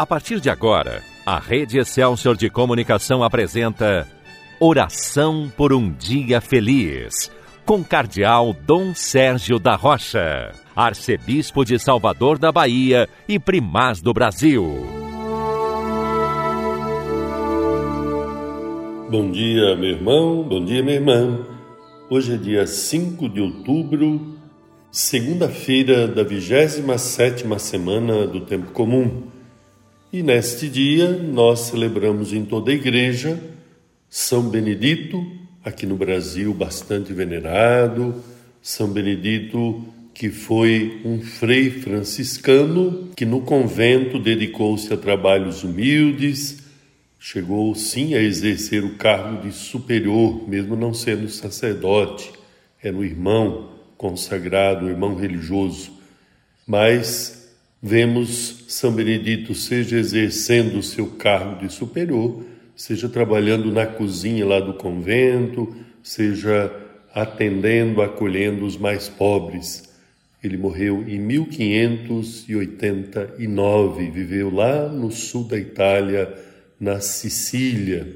A partir de agora, a Rede Excelsior de Comunicação apresenta Oração por um Dia Feliz, com Cardeal Dom Sérgio da Rocha, Arcebispo de Salvador da Bahia e Primaz do Brasil. Bom dia, meu irmão, bom dia, minha irmã. Hoje é dia 5 de outubro, segunda-feira da 27ª semana do Tempo Comum. E neste dia nós celebramos em toda a igreja São Benedito, aqui no Brasil bastante venerado, São Benedito que foi um frei franciscano que no convento dedicou-se a trabalhos humildes, chegou sim a exercer o cargo de superior, mesmo não sendo sacerdote, era um irmão consagrado, um irmão religioso, mas vemos São Benedito seja exercendo o seu cargo de superior, seja trabalhando na cozinha lá do convento, seja atendendo, acolhendo os mais pobres. Ele morreu em 1589, viveu lá no sul da Itália, na Sicília.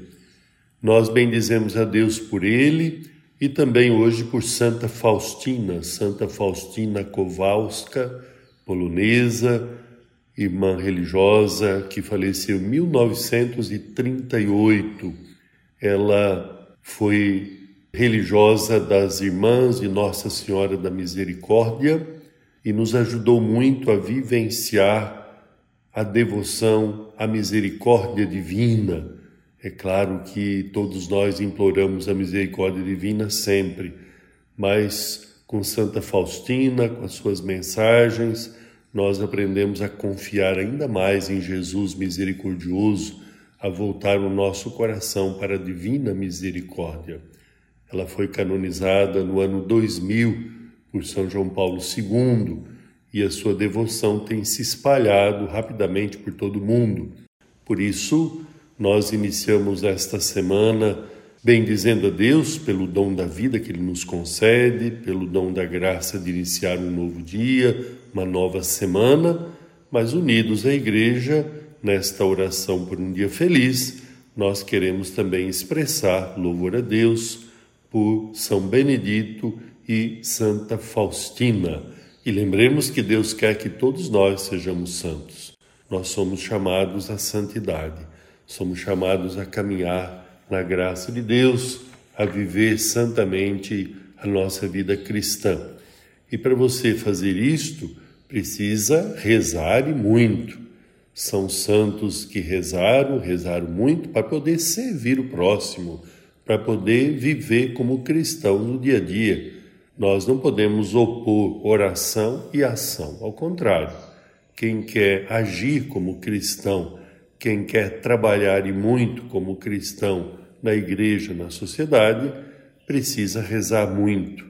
Nós bendizemos a Deus por ele e também hoje por Santa Faustina, Santa Faustina Kowalska, polonesa, irmã religiosa que faleceu em 1938. Ela foi religiosa das Irmãs de Nossa Senhora da Misericórdia e nos ajudou muito a vivenciar a devoção à misericórdia divina. É claro que todos nós imploramos a misericórdia divina sempre, mas com Santa Faustina, com as suas mensagens, nós aprendemos a confiar ainda mais em Jesus misericordioso, a voltar o nosso coração para a divina misericórdia. Ela foi canonizada no ano 2000 por São João Paulo II e a sua devoção tem se espalhado rapidamente por todo o mundo. Por isso, nós iniciamos esta semana bendizendo a Deus pelo dom da vida que Ele nos concede, pelo dom da graça de iniciar um novo dia, uma nova semana, mas unidos à Igreja, nesta oração por um dia feliz, nós queremos também expressar louvor a Deus por São Benedito e Santa Faustina. E lembremos que Deus quer que todos nós sejamos santos. Nós somos chamados à santidade, somos chamados a caminhar na graça de Deus, a viver santamente a nossa vida cristã. E para você fazer isto, precisa rezar e muito. São santos que rezaram, rezaram muito para poder servir o próximo, para poder viver como cristão no dia a dia. Nós não podemos opor oração e ação, ao contrário. Quem quer agir como cristão, quem quer trabalhar e muito como cristão na igreja, na sociedade, precisa rezar muito.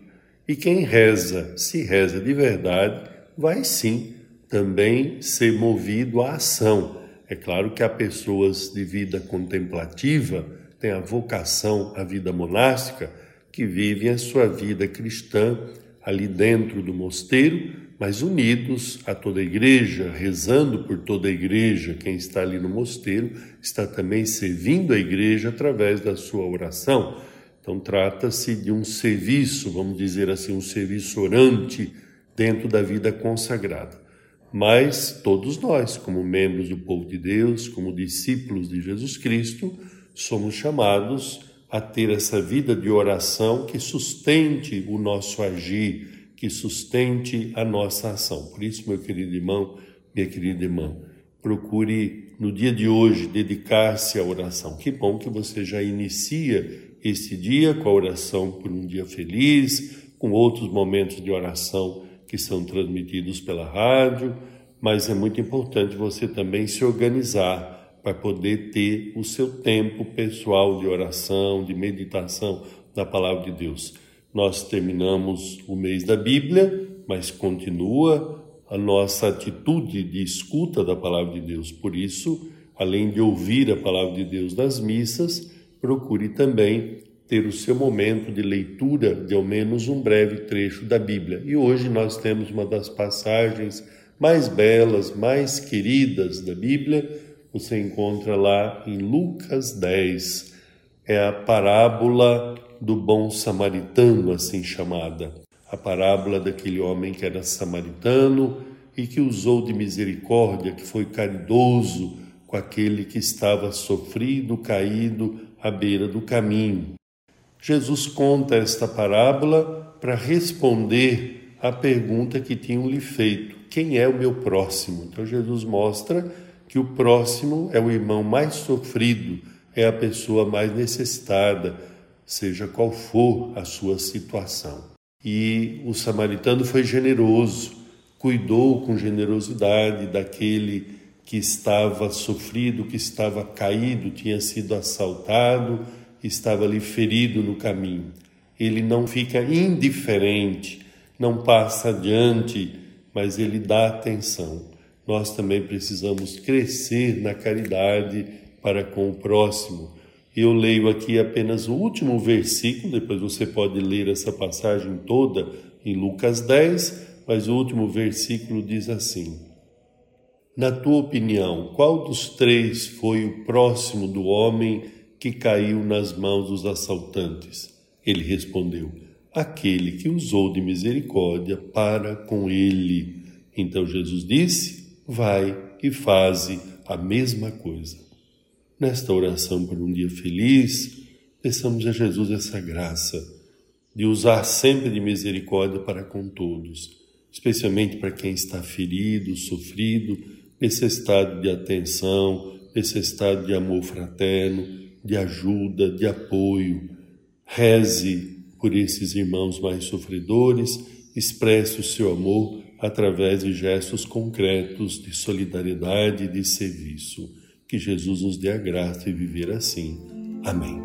E quem reza, se reza de verdade, vai sim também ser movido à ação. É claro que há pessoas de vida contemplativa, têm a vocação à vida monástica, que vivem a sua vida cristã ali dentro do mosteiro, mas unidos a toda a igreja, rezando por toda a igreja. Quem está ali no mosteiro está também servindo a igreja através da sua oração. Então, trata-se de um serviço, vamos dizer assim, um serviço orante dentro da vida consagrada. Mas todos nós, como membros do povo de Deus, como discípulos de Jesus Cristo, somos chamados a ter essa vida de oração que sustente o nosso agir, que sustente a nossa ação. Por isso, meu querido irmão, minha querida irmã, procure no dia de hoje dedicar-se à oração. Que bom que você já inicia este dia com a oração por um dia feliz, com outros momentos de oração que são transmitidos pela rádio, mas é muito importante você também se organizar para poder ter o seu tempo pessoal de oração, de meditação da palavra de Deus. Nós terminamos o mês da Bíblia, mas continua a nossa atitude de escuta da palavra de Deus. Por isso, além de ouvir a palavra de Deus nas missas, procure também ter o seu momento de leitura de ao menos um breve trecho da Bíblia. E hoje nós temos uma das passagens mais belas, mais queridas da Bíblia, você encontra lá em Lucas 10. É a parábola do bom samaritano, assim chamada. A parábola daquele homem que era samaritano e que usou de misericórdia, que foi caridoso com aquele que estava sofrido, caído à beira do caminho. Jesus conta esta parábola para responder à pergunta que tinham lhe feito: quem é o meu próximo? Então Jesus mostra que o próximo é o irmão mais sofrido, é a pessoa mais necessitada, seja qual for a sua situação. E o samaritano foi generoso, cuidou com generosidade daquele que estava sofrido, que estava caído, tinha sido assaltado, estava ali ferido no caminho. Ele não fica indiferente, não passa adiante, mas ele dá atenção. Nós também precisamos crescer na caridade para com o próximo. Eu leio aqui apenas o último versículo, depois você pode ler essa passagem toda em Lucas 10, mas o último versículo diz assim: Na tua opinião, qual dos três foi o próximo do homem que caiu nas mãos dos assaltantes? Ele respondeu: Aquele que usou de misericórdia para com ele. Então Jesus disse: Vai e faze a mesma coisa. Nesta oração por um dia feliz, peçamos a Jesus essa graça de usar sempre de misericórdia para com todos, especialmente para quem está ferido, sofrido, necessitado de atenção, necessitado de amor fraterno, de ajuda, de apoio. Reze por esses irmãos mais sofredores, expresse o seu amor através de gestos concretos de solidariedade e de serviço. Que Jesus nos dê a graça de viver assim. Amém.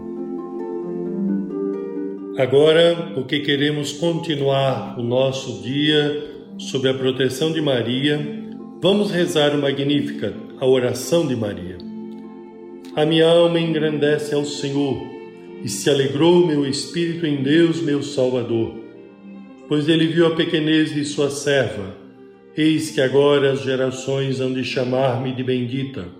Agora, porque queremos continuar o nosso dia sob a proteção de Maria, vamos rezar o Magnífica, a oração de Maria. A minha alma engrandece ao Senhor e se alegrou meu espírito em Deus, meu Salvador, pois ele viu a pequenez de sua serva. Eis que agora as gerações hão de chamar-me de bendita.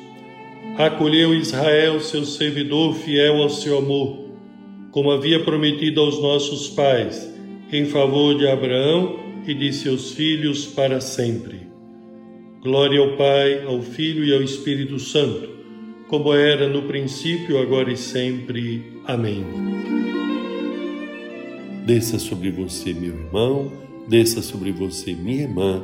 acolheu Israel, seu servidor fiel ao seu amor, como havia prometido aos nossos pais, em favor de Abraão e de seus filhos para sempre. Glória ao Pai, ao Filho e ao Espírito Santo, como era no princípio, agora e sempre. Amém. Desça sobre você, meu irmão, desça sobre você, minha irmã